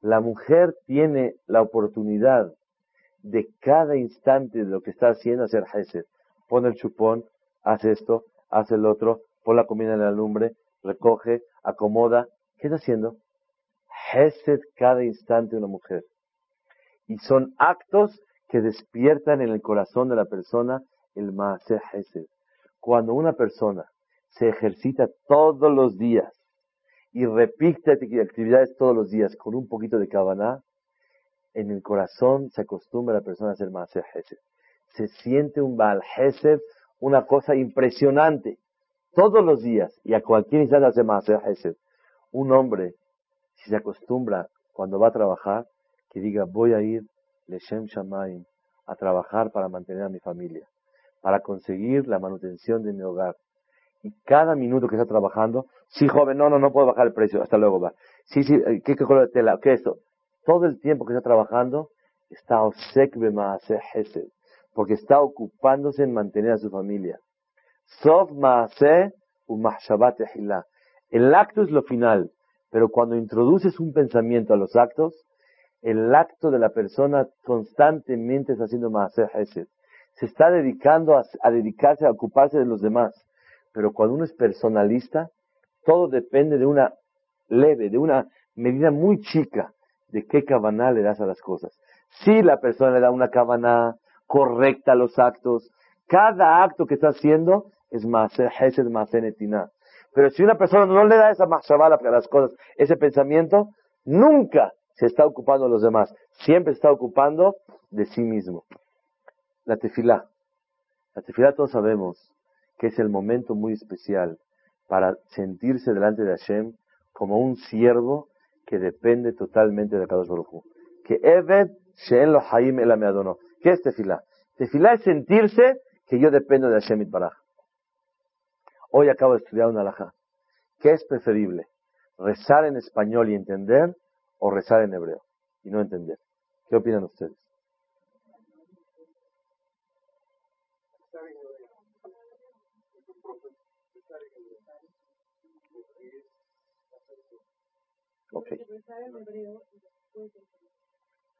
La mujer tiene la oportunidad de cada instante de lo que está haciendo hacer Hesed. Pone el chupón, hace esto, hace el otro, pone la comida en la lumbre, recoge, acomoda. ¿Qué está haciendo? Hesed cada instante una mujer. Y son actos que despiertan en el corazón de la persona el Maaser Hesed. Cuando una persona se ejercita todos los días y repite actividades todos los días con un poquito de cabana, en el corazón se acostumbra la persona a hacer más Hesed. Se siente un Baal Hesed, una cosa impresionante. Todos los días y a cualquier instante hace más Hesed. Un hombre, si se acostumbra cuando va a trabajar, que diga, voy a ir Leshem Shamayim a trabajar para mantener a mi familia, para conseguir la manutención de mi hogar. Y cada minuto que está trabajando, sí, joven, no, no, no puedo bajar el precio, hasta luego va. Sí, sí, ¿qué, qué color de tela? ¿Qué es eso? todo el tiempo que está trabajando, está hacer hesed, porque está ocupándose en mantener a su familia. Sof maase El acto es lo final, pero cuando introduces un pensamiento a los actos, el acto de la persona constantemente está haciendo hesed. Se está dedicando a, dedicarse a ocuparse de los demás. Pero cuando uno es personalista, todo depende de una leve, de una medida muy chica de qué cabana le das a las cosas. Si la persona le da una cabana correcta a los actos, cada acto que está haciendo es más hesed más. Pero si una persona no le da esa machshavá a las cosas, ese pensamiento, nunca se está ocupando de los demás. Siempre está ocupando de sí mismo. La tefilá. La tefilá todos sabemos que es el momento muy especial para sentirse delante de Hashem como un siervo que depende totalmente de Kadosh Baruj Que Eved She'en lo Haim el Ameadono. ¿Qué es tefilá? Tefilá es sentirse que yo dependo de Hashem Baraj. Hoy acabo de estudiar una alhaja. ¿Qué es preferible? ¿Rezar en español y entender o rezar en hebreo y no entender? ¿Qué opinan ustedes?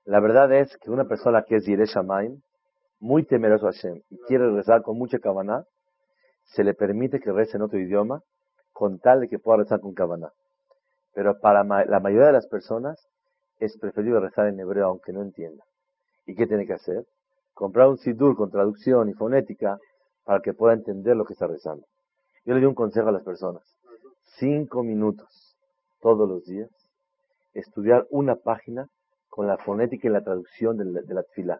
La verdad es que una persona que es Yire muy temeroso a Hashem, y quiere rezar con mucha cabana, se le permite que rece en otro idioma, con tal de que pueda rezar con cabana. Pero para la mayoría de las personas es preferible rezar en hebreo aunque no entienda. ¿Y qué tiene que hacer? Comprar un sidur con traducción y fonética para que pueda entender lo que está rezando. Yo le doy un consejo a las personas. Cinco minutos todos los días estudiar una página con la fonética y la traducción de la, de.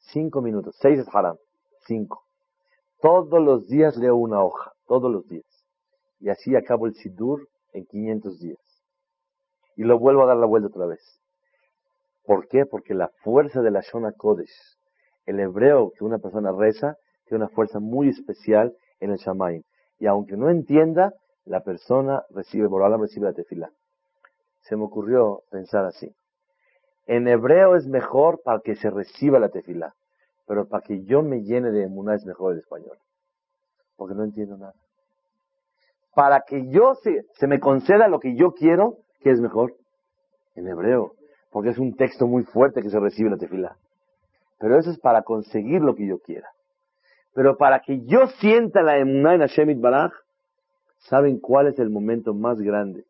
Cinco minutos. Seis es haram. Cinco. Todos los días leo una hoja. Todos los días. Y así acabo el sidur en 500 días. Y lo vuelvo a dar la vuelta otra vez. ¿Por qué? Porque la fuerza de la Shona Kodesh, el hebreo que una persona reza, tiene una fuerza muy especial en el Shamaim. Y aunque no entienda, la persona recibe, por recibe la tefila se me ocurrió pensar así. En hebreo es mejor para que se reciba la tefila, pero para que yo me llene de emuná es mejor el español, porque no entiendo nada. Para que yo se, se me conceda lo que yo quiero, ¿qué es mejor? En hebreo, porque es un texto muy fuerte que se recibe la tefila. Pero eso es para conseguir lo que yo quiera. Pero para que yo sienta la emuná en Hashem Baraj, ¿saben cuál es el momento más grande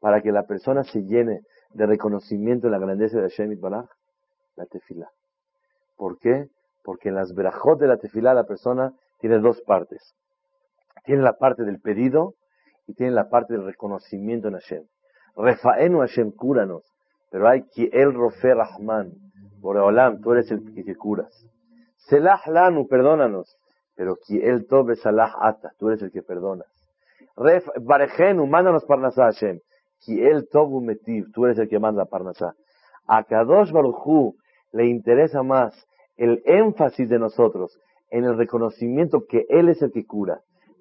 para que la persona se llene de reconocimiento de la grandeza de Hashem Baraj? La tefila. ¿Por qué? Porque en las verajot de la tefilá la persona tiene dos partes. Tiene la parte del pedido y tiene la parte del reconocimiento en Hashem. Refaenu Hashem, cúranos. Pero hay que el Rofe Rahman. Boreolam, tú eres el que, curas. Selah Lanu, perdónanos. Pero que el Tobe Salah Ata, tú eres el que perdonas. Ref, Barejenu, mándanos Parnasá Hashem. Que el Tobu Metiv, tú eres el que manda Parnasá. A Kadosh Baruchu le interesa más el énfasis de nosotros en el reconocimiento que Él es el que cura,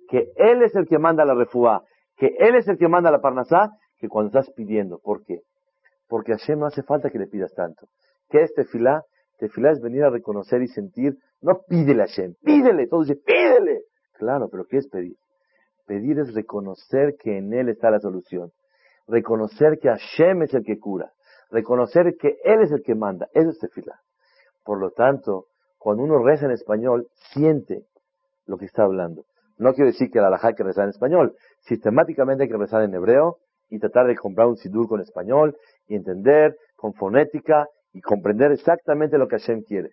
que Él es el que manda la refugá, que Él es el que manda la parnasá, que cuando estás pidiendo. ¿Por qué? Porque a Hashem no hace falta que le pidas tanto. ¿Qué es tefilá? Tefilá es venir a reconocer y sentir, no pídele a Hashem, pídele, todos dicen, pídele. Claro, pero ¿qué es pedir? Pedir es reconocer que en Él está la solución. Reconocer que Hashem es el que cura. Reconocer que Él es el que manda. Eso es tefilá. Por lo tanto, cuando uno reza en español, siente lo que está hablando. No quiero decir que la alajá hay que rezar en español. Sistemáticamente hay que rezar en hebreo y tratar de comprar un sidur con español y entender con fonética y comprender exactamente lo que Hashem quiere.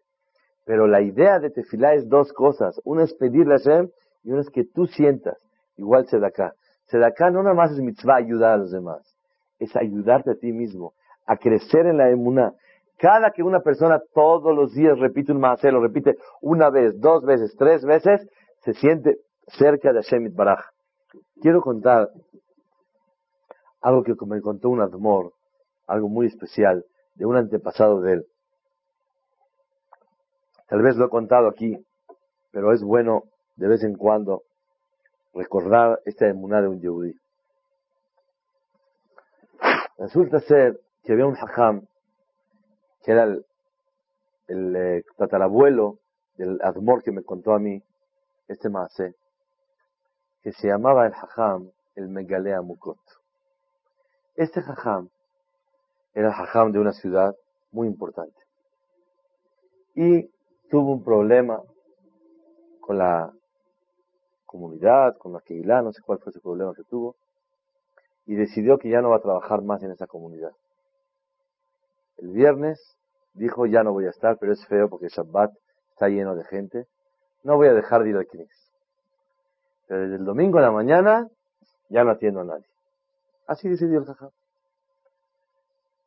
Pero la idea de tefilá es dos cosas. Una es pedirle a Hashem y una es que tú sientas. Igual Sedaká. Sedaká no nada más es mitzvah ayudar a los demás. Es ayudarte a ti mismo. A crecer en la emuná. Cada que una persona todos los días repite un maasé, lo repite una vez, dos veces, tres veces, se siente cerca de Hashem Baraj. Quiero contar algo que me contó un Admor, algo muy especial, de un antepasado de él. Tal vez lo he contado aquí, pero es bueno de vez en cuando recordar esta emuná de un yehudí. Resulta ser que había un hajam, que era el, eh, tatarabuelo del Admor que me contó a mí este maase, que se llamaba el hajam el Megalea Mukot. Este jajam era el jajam de una ciudad muy importante. Y tuvo un problema con la comunidad, con la Keilah, no sé cuál fue ese problema que tuvo, y decidió que ya no va a trabajar más en esa comunidad. El viernes dijo, ya no voy a estar, pero es feo porque Shabbat está lleno de gente, no voy a dejar de ir al Knis. Pero desde el domingo a la mañana ya no atiendo a nadie. Así decidió el jajam.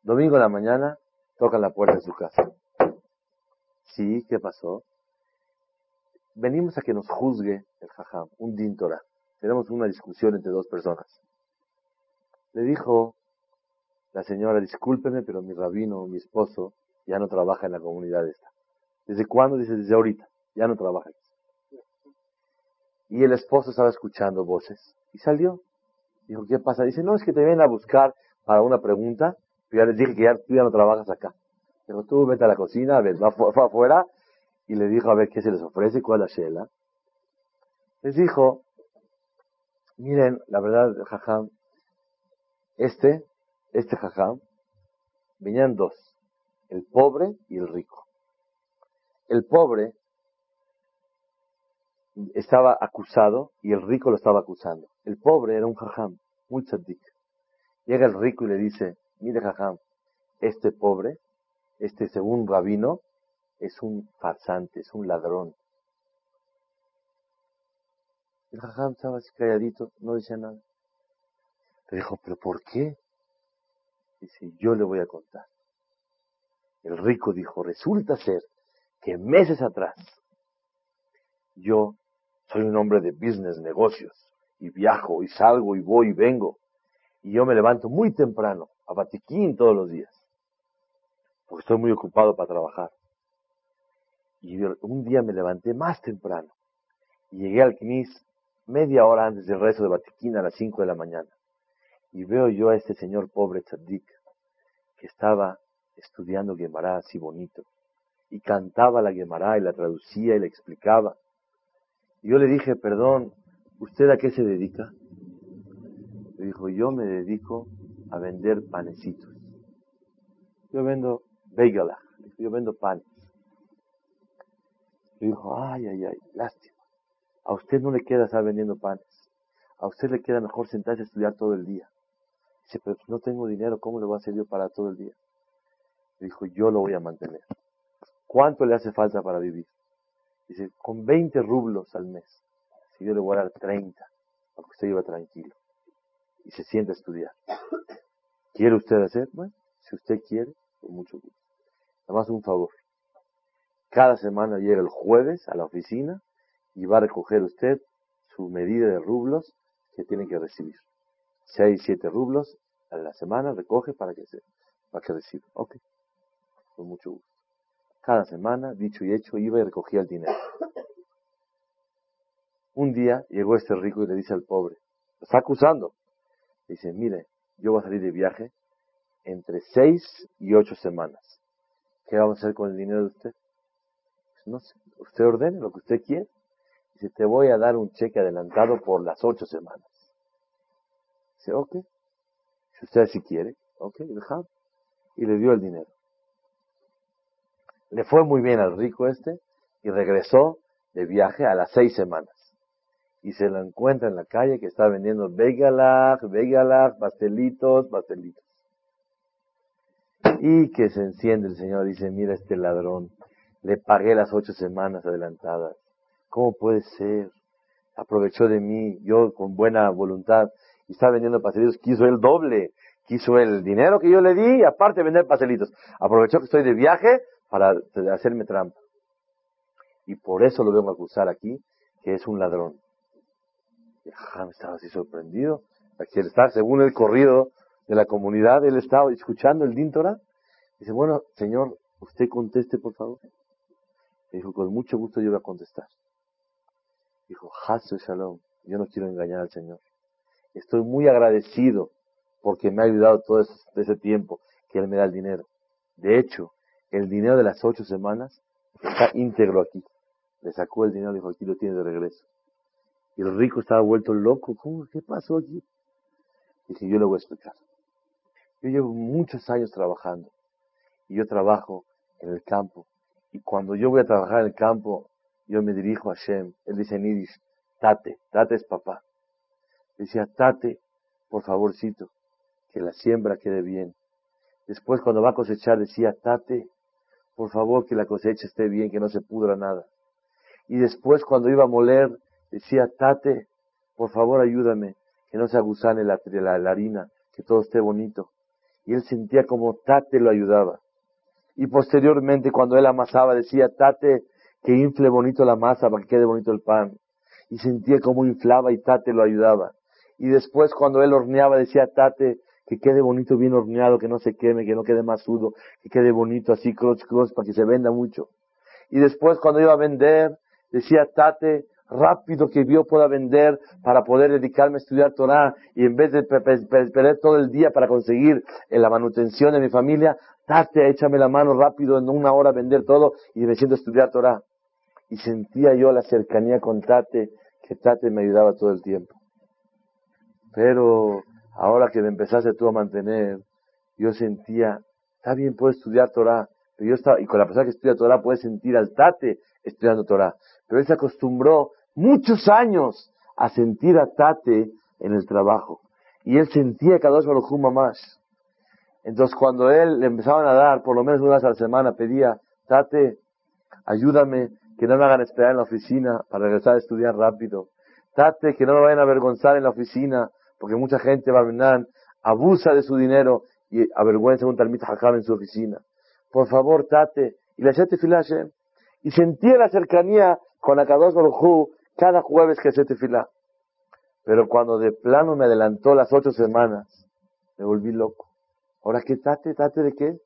Domingo en la mañana, tocan la puerta de su casa. Sí, ¿qué pasó? Venimos a que nos juzgue el jajam, un dintora. Tenemos una discusión entre dos personas. Le dijo la señora, discúlpeme, pero mi rabino, mi esposo, ya no trabaja en la comunidad esta. ¿Desde cuándo? Dice, desde ahorita. Ya no trabaja. Y el esposo estaba escuchando voces. Y salió. Dijo, ¿qué pasa? Dice, no, es que te vienen a buscar para una pregunta. Pero ya les dije que ya, tú ya no trabajas acá. Dijo, tú vete a la cocina, a ver, va, afuera. Y le dijo, a ver, ¿qué se les ofrece? ¿Cuál es la shela? Les dijo, miren, la verdad, jajam, este, este jajam, venían dos, el pobre y el rico. El pobre estaba acusado y el rico lo estaba acusando. El pobre era un jajam, muy tzadik. Llega el rico y le dice, mire jajam, este pobre, este según rabino, es un farsante, es un ladrón. El jajam estaba así calladito, no decía nada. Le dijo, pero ¿por qué? Dice, yo le voy a contar. El rico dijo, resulta ser que meses atrás yo soy un hombre de business, negocios, y viajo, y salgo, y voy, y vengo. Y yo me levanto muy temprano, a Batiquín todos los días, porque estoy muy ocupado para trabajar. Y un día me levanté más temprano, y llegué al Knis media hora antes del rezo de Batiquín a las 5 de la mañana. Y veo yo a este señor pobre Tzadik, que estaba estudiando Gemara así bonito, y cantaba la Gemara y la traducía y la explicaba. Y yo le dije, perdón, ¿usted a qué se dedica? Le dijo, yo me dedico a vender panecitos. Yo vendo bagel, yo vendo panes. Le dijo, ay, ay, ay, lástima. A usted no le queda estar vendiendo panes. A usted le queda mejor sentarse a estudiar todo el día. Dice, pero no tengo dinero, ¿cómo le voy a hacer yo para todo el día? Le dijo, yo lo voy a mantener. ¿cuánto le hace falta para vivir? Dice, con 20 rublos al mes. Si yo le voy a dar 30, aunque usted iba tranquilo. Y se siente a estudiar. ¿Quiere usted hacer? Bueno, si usted quiere, con mucho gusto. Nada más un favor. Cada semana llega el jueves a la oficina y va a recoger usted su medida de rublos que tiene que recibir. Seis, siete rublos a la semana recoge para que se, para que reciba. Ok. Con mucho gusto. Cada semana, dicho y hecho, iba y recogía el dinero. Un día llegó este rico y le dice al pobre, lo está acusando. Dice, mire, yo voy a salir de viaje entre seis y ocho semanas. ¿Qué vamos a hacer con el dinero de usted? Pues no sé, usted ordene lo que usted quiere. Dice, te voy a dar un cheque adelantado por las ocho semanas. Dice, ok. Si usted así quiere, ok, dejado. Y le dio el dinero. Le fue muy bien al rico este y regresó de viaje a las seis semanas. Y se lo encuentra en la calle que está vendiendo vegalaj, vegalaj, pastelitos, pastelitos. Y que se enciende el Señor, dice, mira este ladrón, le pagué las ocho semanas adelantadas. ¿Cómo puede ser? Aprovechó de mí, yo con buena voluntad, y está vendiendo pastelitos, quiso el doble, quiso el dinero que yo le di, y aparte vender pastelitos. Aprovechó que estoy de viaje para hacerme trampa. Y por eso lo vengo a acusar aquí, que es un ladrón. Y estaba así sorprendido. Aquí él está, según el corrido de la comunidad, él estaba escuchando el Díntora. Dice, bueno, señor, usted conteste, por favor. dijo, con mucho gusto yo voy a contestar. Dijo, Hasu Shalom, yo no quiero engañar al Señor. Estoy muy agradecido porque me ha ayudado todo ese, tiempo que Él me da el dinero. De hecho, el dinero de las ocho semanas está íntegro aquí. Le sacó el dinero y dijo, aquí lo tiene de regreso. Y el rico estaba vuelto loco. ¿Cómo? ¿Qué pasó aquí? Dije, yo le voy a explicar. Yo llevo muchos años trabajando. Y yo trabajo en el campo. Y cuando yo voy a trabajar en el campo, yo me dirijo a Shem. Él dice en Yiddish, Tate. Tate es papá. Decía, Tate, por favorcito, que la siembra quede bien. Después, cuando va a cosechar, decía, Tate, por favor que la cosecha esté bien, que no se pudra nada. Y después cuando iba a moler, decía, Tate, por favor ayúdame, que no se agusane la, la, harina, que todo esté bonito. Y él sentía como Tate lo ayudaba. Y posteriormente cuando él amasaba, decía, Tate, que infle bonito la masa para que quede bonito el pan. Y sentía como inflaba y Tate lo ayudaba. Y después cuando él horneaba, decía, Tate, que quede bonito, bien horneado, que no se queme, que no quede masudo, que quede bonito así, cross, cross, para que se venda mucho. Y después cuando iba a vender, decía Tate, rápido que yo pueda vender para poder dedicarme a estudiar Torah y en vez de perder todo el día para conseguir la manutención de mi familia, Tate, échame la mano rápido en una hora vender todo y me siento a estudiar Torah. Y sentía yo la cercanía con Tate, que Tate me ayudaba todo el tiempo. Pero ahora que me empezaste tú a mantener, yo sentía, está bien, puedo estudiar Torah, pero yo estaba, y con la persona que estudia Torah puede sentir al tate estudiando Torah. Pero él se acostumbró muchos años a sentir a tate en el trabajo. Y él sentía cada dos Baruj más. Entonces cuando él le empezaban a dar, por lo menos una vez a la semana, pedía, tate, ayúdame, que no me hagan esperar en la oficina para regresar a estudiar rápido. Tate, que no me vayan a avergonzar en la oficina porque mucha gente va venir, abusa de su dinero y avergüenza un talmita hakam en su oficina. Por favor, tate, y la filaje, y sentía la cercanía con Akadosh Baruj cada jueves que se fila. Pero cuando de plano me adelantó las ocho semanas, me volví loco. Ahora, ¿qué tate? ¿Tate de qué?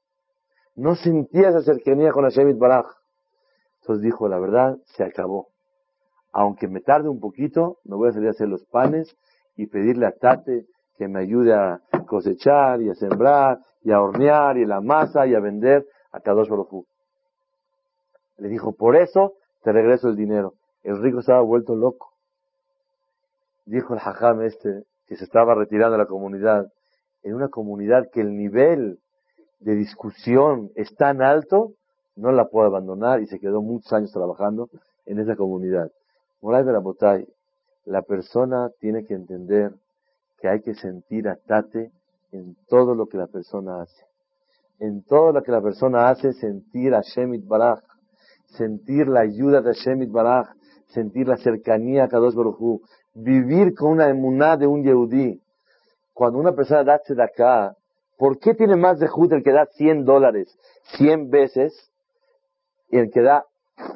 No sentía esa cercanía con Hashem Baraj. Entonces dijo, la verdad, se acabó. Aunque me tarde un poquito, me voy a salir a hacer los panes y pedirle a Tate que me ayude a cosechar y a sembrar y a hornear y la masa y a vender a Kadosh Baruj Le dijo, por eso te regreso el dinero. El rico estaba vuelto loco. Dijo el hajam este, que se estaba retirando de la comunidad, en una comunidad que el nivel de discusión es tan alto, no la puedo abandonar y se quedó muchos años trabajando en esa comunidad. Moray Berabotay, la persona tiene que entender que hay que sentir atate en todo lo que la persona hace. En todo lo que la persona hace, sentir a Shemit Baraj. sentir la ayuda de Shemit Baraj, sentir la cercanía a Kadosh Baruj vivir con una emuná de un Yehudí. Cuando una persona da acá, ¿por qué tiene más de Jud el que da 100 dólares 100 veces y el que da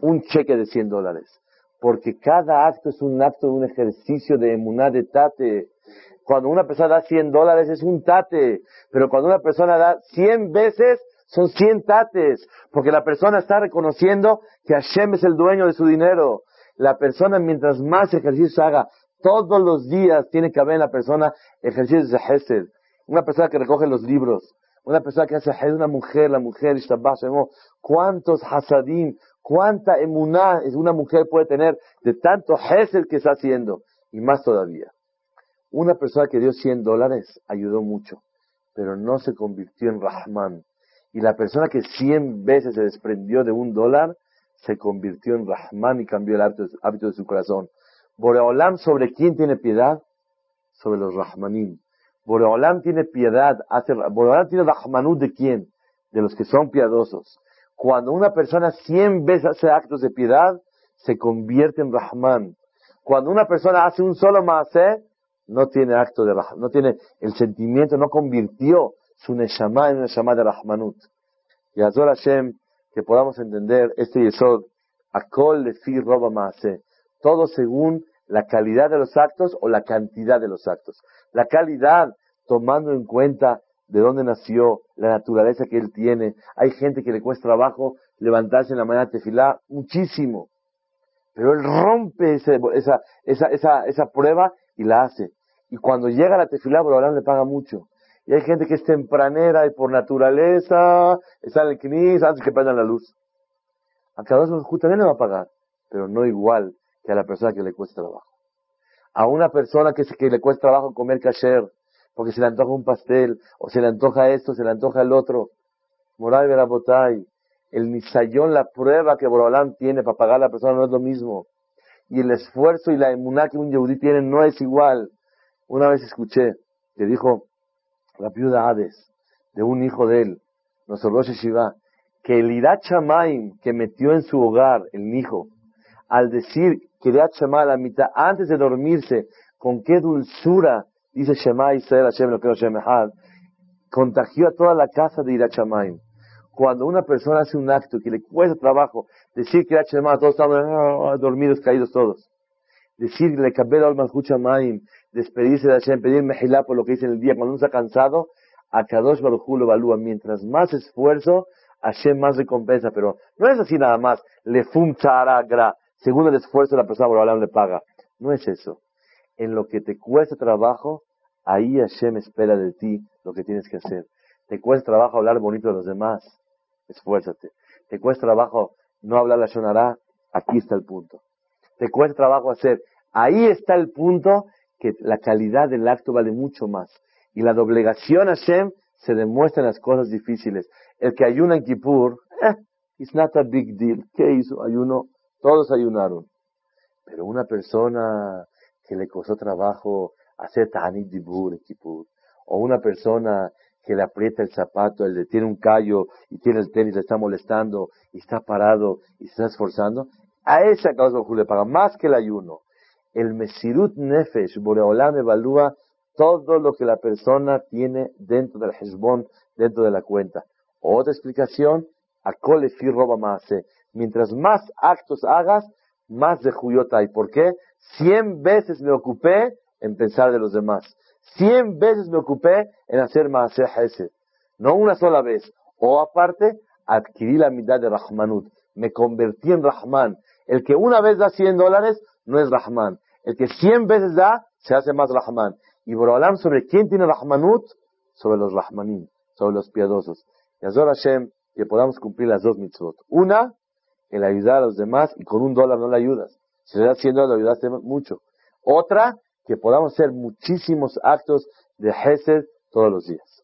un cheque de 100 dólares? Porque cada acto es un acto de un ejercicio de emuná de tate. Cuando una persona da 100 dólares es un tate, pero cuando una persona da 100 veces son 100 tates, porque la persona está reconociendo que Hashem es el dueño de su dinero. La persona mientras más ejercicio haga, todos los días tiene que haber en la persona ejercicios de Hesed. Una persona que recoge los libros, una persona que hace Hesed, una mujer, la mujer, ¿cuántos hasadim, cuánta emuná una mujer puede tener de tanto Hesed que está haciendo? Y más todavía. Una persona que dio 100 dólares ayudó mucho, pero no se convirtió en Rahman. Y la persona que 100 veces se desprendió de un dólar, se convirtió en Rahman y cambió el hábito de su corazón. Boreolam, ¿sobre quién tiene piedad? Sobre los Rahmanim. Boreolam tiene piedad, hace, Boreolam tiene Rahmanut de quién? De los que son piadosos. Cuando una persona cien veces hace actos de piedad, se convierte en Rahman. Cuando una persona hace un solo maase, no tiene acto de Rahman, no tiene el sentimiento, no convirtió su Neshama en Neshama de Rahmanut. Y Azor Hashem, que podamos entender este Yesod, Akol Lefi Roba Maase todo según la calidad de los actos o la cantidad de los actos. La calidad, tomando en cuenta de dónde nació, la naturaleza que él tiene. Hay gente que le cuesta trabajo levantarse en la mañana tefilá muchísimo. Pero él rompe esa, esa, esa, esa, prueba y la hace. Y cuando llega a la tefilá, Borolán le paga mucho. Y hay gente que es tempranera y por naturaleza está en el knis antes que prenda la luz. A cada uno también le va a pagar, pero no igual que a la persona que le cuesta trabajo. A una persona que, que le cuesta trabajo comer kasher, porque se le antoja un pastel, o se le antoja esto, se le antoja el otro. Moray Berabotay, el misayón, la prueba que Borolán tiene para pagar a la persona no es lo mismo. Y el esfuerzo y la emuná que un yehudí tiene no es igual. Una vez escuché que dijo la viuda Hades, de un hijo de él, nuestro Rosh Shiva, que el Irachamaim que metió en su hogar el hijo, al decir Kiryat Shema la mitad, antes de dormirse, con qué dulzura, dice Shema Israel Hashem lo que Shemahad, contagió a toda la casa de Irachamaim. Cuando una persona hace un acto que le cuesta trabajo, decir Kiryat Shema, todos estamos ah, dormidos, caídos todos. Decirle Kabel al Malchut despedirse de Hashem, pedir Mejilá por lo que dice en el día, cuando uno está cansado, a Kadosh Baruj lo evalúa. Mientras más esfuerzo, Hashem más recompensa. Pero no es así nada más. Le fum gra según el esfuerzo de la persona, por le paga. No es eso. En lo que te cuesta trabajo, ahí Hashem espera de ti lo que tienes que hacer. Te cuesta trabajo hablar bonito de los demás, esfuérzate. Te cuesta trabajo no hablar la shonará, aquí está el punto. Te cuesta trabajo hacer, ahí está el punto que la calidad del acto vale mucho más. Y la doblegación a Hashem se demuestra en las cosas difíciles. El que ayuna en Kippur, eh, it's not a big deal. ¿Qué hizo? Ayuno todos ayunaron. Pero una persona que le costó trabajo hacer Tanit Dibur en Kippur, o una persona que le aprieta el zapato, el de tiene un callo y tiene el tenis, le está molestando y está parado y se está esforzando, a esa causa le paga más que el ayuno. El Mesirut Nefesh, Boreolam evalúa todo lo que la persona tiene dentro del Hezbon, dentro de la cuenta. Otra explicación, a Kolefi roba más. Mientras más actos hagas, más de Juyota hay. ¿Por qué? Cien veces me ocupé en pensar de los demás. Cien veces me ocupé en hacer más ese. No una sola vez. O aparte, adquirí la mitad de Rahmanut. Me convertí en Rahman. El que una vez da cien dólares no es Rahman. El que cien veces da, se hace más Rahman. Y Borolam, ¿sobre quién tiene Rahmanut? Sobre los Rahmanim, sobre los piadosos. Y Azor Hashem, que podamos cumplir las dos mitzvot. Una, el ayudar a los demás y con un dólar no le ayudas. Si le das 100 dólares, le ayudaste mucho. Otra, que podamos hacer muchísimos actos de Hesed todos los días.